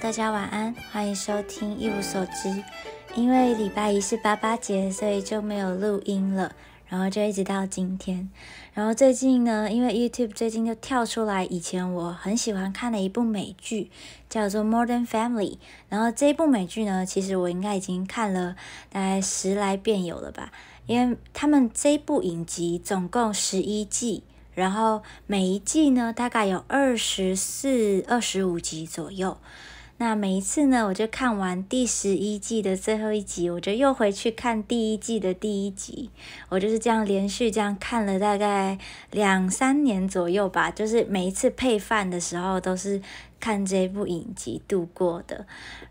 大家晚安，欢迎收听一无所知。因为礼拜一是八八节，所以就没有录音了，然后就一直到今天。然后最近呢，因为 YouTube 最近就跳出来以前我很喜欢看的一部美剧，叫做《Modern Family》。然后这一部美剧呢，其实我应该已经看了大概十来遍有了吧，因为他们这部影集总共十一季。然后每一季呢，大概有二十四、二十五集左右。那每一次呢，我就看完第十一季的最后一集，我就又回去看第一季的第一集。我就是这样连续这样看了大概两三年左右吧。就是每一次配饭的时候，都是看这部影集度过的。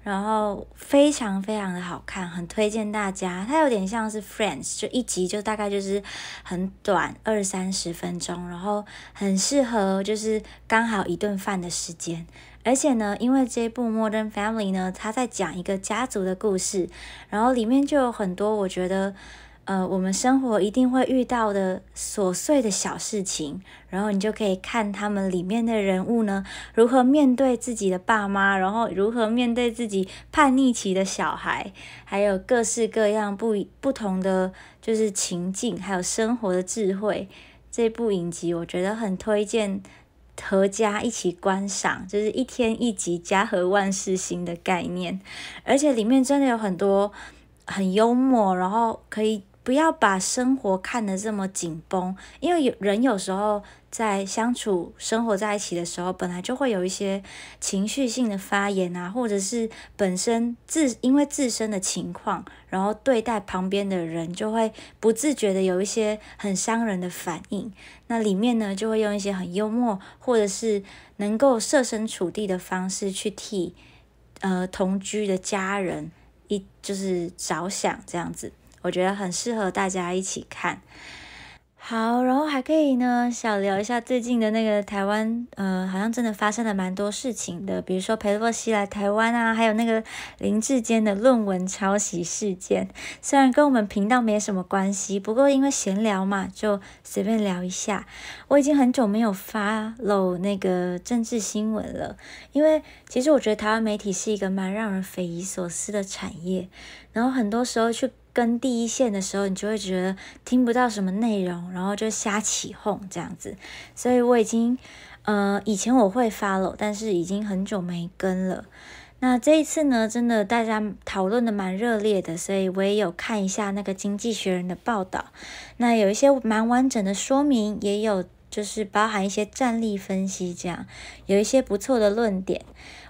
然后非常非常的好看，很推荐大家。它有点像是 Friends，就一集就大概就是很短，二三十分钟，然后很适合就是刚好一顿饭的时间。而且呢，因为这部 Modern Family 呢，它在讲一个家族的故事，然后里面就有很多我觉得。呃，我们生活一定会遇到的琐碎的小事情，然后你就可以看他们里面的人物呢，如何面对自己的爸妈，然后如何面对自己叛逆期的小孩，还有各式各样不不同的就是情境，还有生活的智慧。这部影集我觉得很推荐，合家一起观赏，就是一天一集，家和万事兴的概念，而且里面真的有很多很幽默，然后可以。不要把生活看得这么紧绷，因为有人有时候在相处、生活在一起的时候，本来就会有一些情绪性的发言啊，或者是本身自因为自身的情况，然后对待旁边的人就会不自觉的有一些很伤人的反应。那里面呢，就会用一些很幽默，或者是能够设身处地的方式去替呃同居的家人一就是着想这样子。我觉得很适合大家一起看。好，然后还可以呢，小聊一下最近的那个台湾，呃，好像真的发生了蛮多事情的，比如说裴洛西来台湾啊，还有那个林志坚的论文抄袭事件。虽然跟我们频道没什么关系，不过因为闲聊嘛，就随便聊一下。我已经很久没有发露那个政治新闻了，因为其实我觉得台湾媒体是一个蛮让人匪夷所思的产业，然后很多时候去。跟第一线的时候，你就会觉得听不到什么内容，然后就瞎起哄这样子。所以我已经，呃，以前我会 follow，但是已经很久没跟了。那这一次呢，真的大家讨论的蛮热烈的，所以我也有看一下那个经济学人的报道。那有一些蛮完整的说明，也有就是包含一些战力分析，这样有一些不错的论点。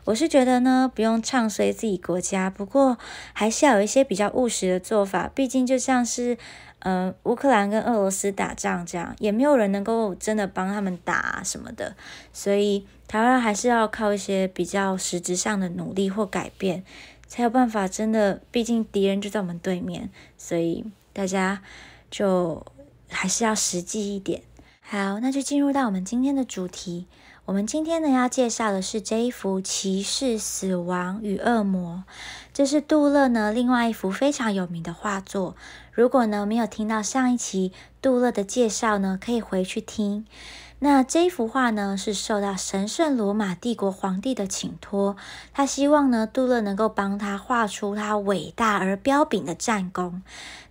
我是觉得呢，不用唱衰自己国家，不过还是要有一些比较务实的做法。毕竟就像是，呃，乌克兰跟俄罗斯打仗这样，也没有人能够真的帮他们打什么的。所以台湾还是要靠一些比较实质上的努力或改变，才有办法真的。毕竟敌人就在我们对面，所以大家就还是要实际一点。好，那就进入到我们今天的主题。我们今天呢要介绍的是这一幅《骑士死亡与恶魔》，这是杜勒呢另外一幅非常有名的画作。如果呢没有听到上一期杜勒的介绍呢，可以回去听。那这幅画呢，是受到神圣罗马帝国皇帝的请托，他希望呢，杜勒能够帮他画出他伟大而彪炳的战功。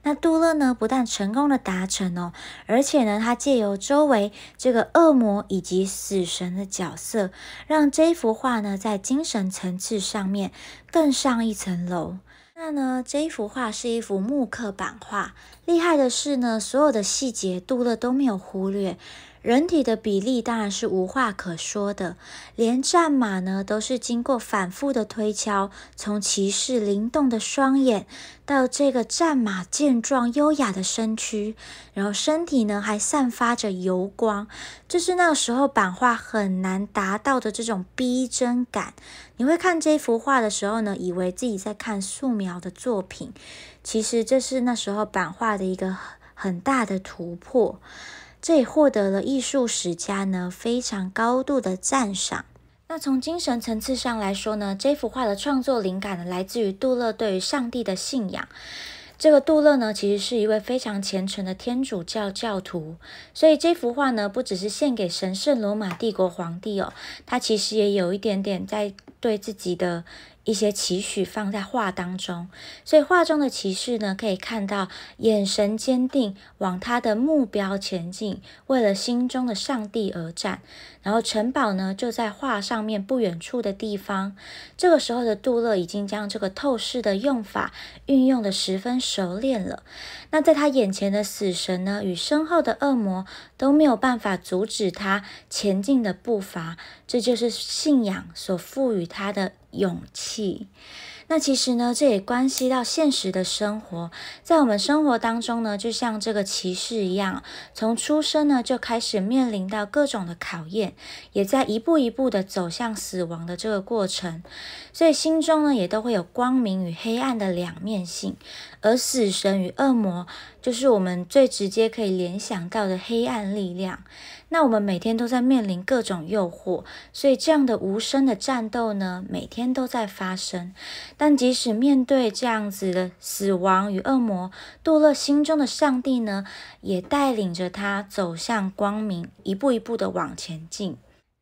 那杜勒呢，不但成功的达成哦，而且呢，他借由周围这个恶魔以及死神的角色，让这幅画呢，在精神层次上面更上一层楼。那呢，这一幅画是一幅木刻版画，厉害的是呢，所有的细节杜勒都没有忽略。人体的比例当然是无话可说的，连战马呢都是经过反复的推敲，从骑士灵动的双眼到这个战马健壮优雅的身躯，然后身体呢还散发着油光，这是那时候版画很难达到的这种逼真感。你会看这幅画的时候呢，以为自己在看素描的作品，其实这是那时候版画的一个很大的突破。这也获得了艺术史家呢非常高度的赞赏。那从精神层次上来说呢，这幅画的创作灵感呢来自于杜勒对于上帝的信仰。这个杜勒呢，其实是一位非常虔诚的天主教教徒，所以这幅画呢，不只是献给神圣罗马帝国皇帝哦，他其实也有一点点在对自己的。一些期许放在画当中，所以画中的骑士呢，可以看到眼神坚定，往他的目标前进，为了心中的上帝而战。然后城堡呢，就在画上面不远处的地方。这个时候的杜勒已经将这个透视的用法运用的十分熟练了。那在他眼前的死神呢，与身后的恶魔都没有办法阻止他前进的步伐。这就是信仰所赋予他的。勇气，那其实呢，这也关系到现实的生活。在我们生活当中呢，就像这个骑士一样，从出生呢就开始面临到各种的考验，也在一步一步的走向死亡的这个过程。所以心中呢，也都会有光明与黑暗的两面性。而死神与恶魔，就是我们最直接可以联想到的黑暗力量。那我们每天都在面临各种诱惑，所以这样的无声的战斗呢，每天都在发生。但即使面对这样子的死亡与恶魔，杜勒心中的上帝呢，也带领着他走向光明，一步一步的往前进。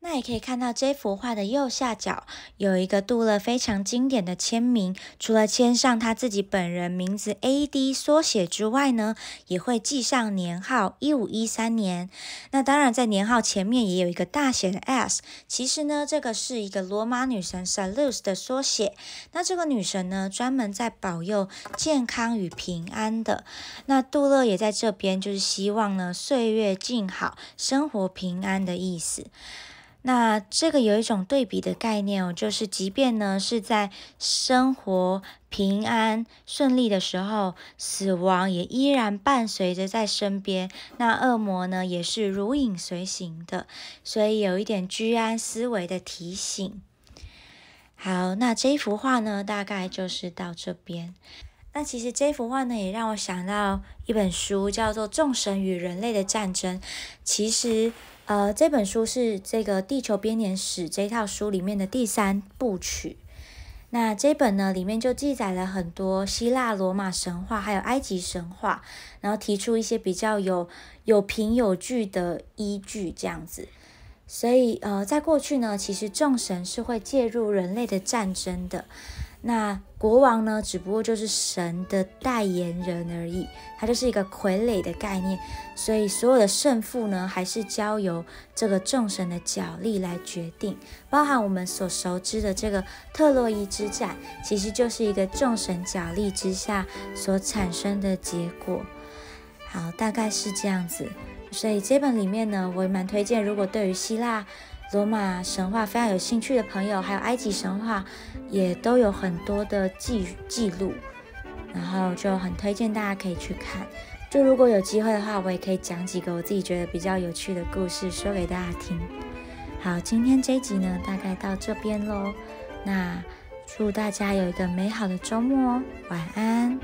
那也可以看到这幅画的右下角有一个杜勒非常经典的签名，除了签上他自己本人名字 A.D 缩写之外呢，也会记上年号一五一三年。那当然在年号前面也有一个大写的 S，其实呢这个是一个罗马女神 Salus 的缩写。那这个女神呢专门在保佑健康与平安的。那杜勒也在这边就是希望呢岁月静好，生活平安的意思。那这个有一种对比的概念哦，就是即便呢是在生活平安顺利的时候，死亡也依然伴随着在身边。那恶魔呢也是如影随形的，所以有一点居安思危的提醒。好，那这幅画呢大概就是到这边。那其实这幅画呢也让我想到一本书，叫做《众神与人类的战争》。其实。呃，这本书是这个《地球编年史》这套书里面的第三部曲。那这本呢，里面就记载了很多希腊、罗马神话，还有埃及神话，然后提出一些比较有有凭有据的依据，这样子。所以，呃，在过去呢，其实众神是会介入人类的战争的。那国王呢，只不过就是神的代言人而已，他就是一个傀儡的概念，所以所有的胜负呢，还是交由这个众神的角力来决定。包含我们所熟知的这个特洛伊之战，其实就是一个众神角力之下所产生的结果。好，大概是这样子。所以这本里面呢，我也蛮推荐，如果对于希腊。罗马神话非常有兴趣的朋友，还有埃及神话，也都有很多的记记录，然后就很推荐大家可以去看。就如果有机会的话，我也可以讲几个我自己觉得比较有趣的故事说给大家听。好，今天这一集呢，大概到这边喽。那祝大家有一个美好的周末哦，晚安。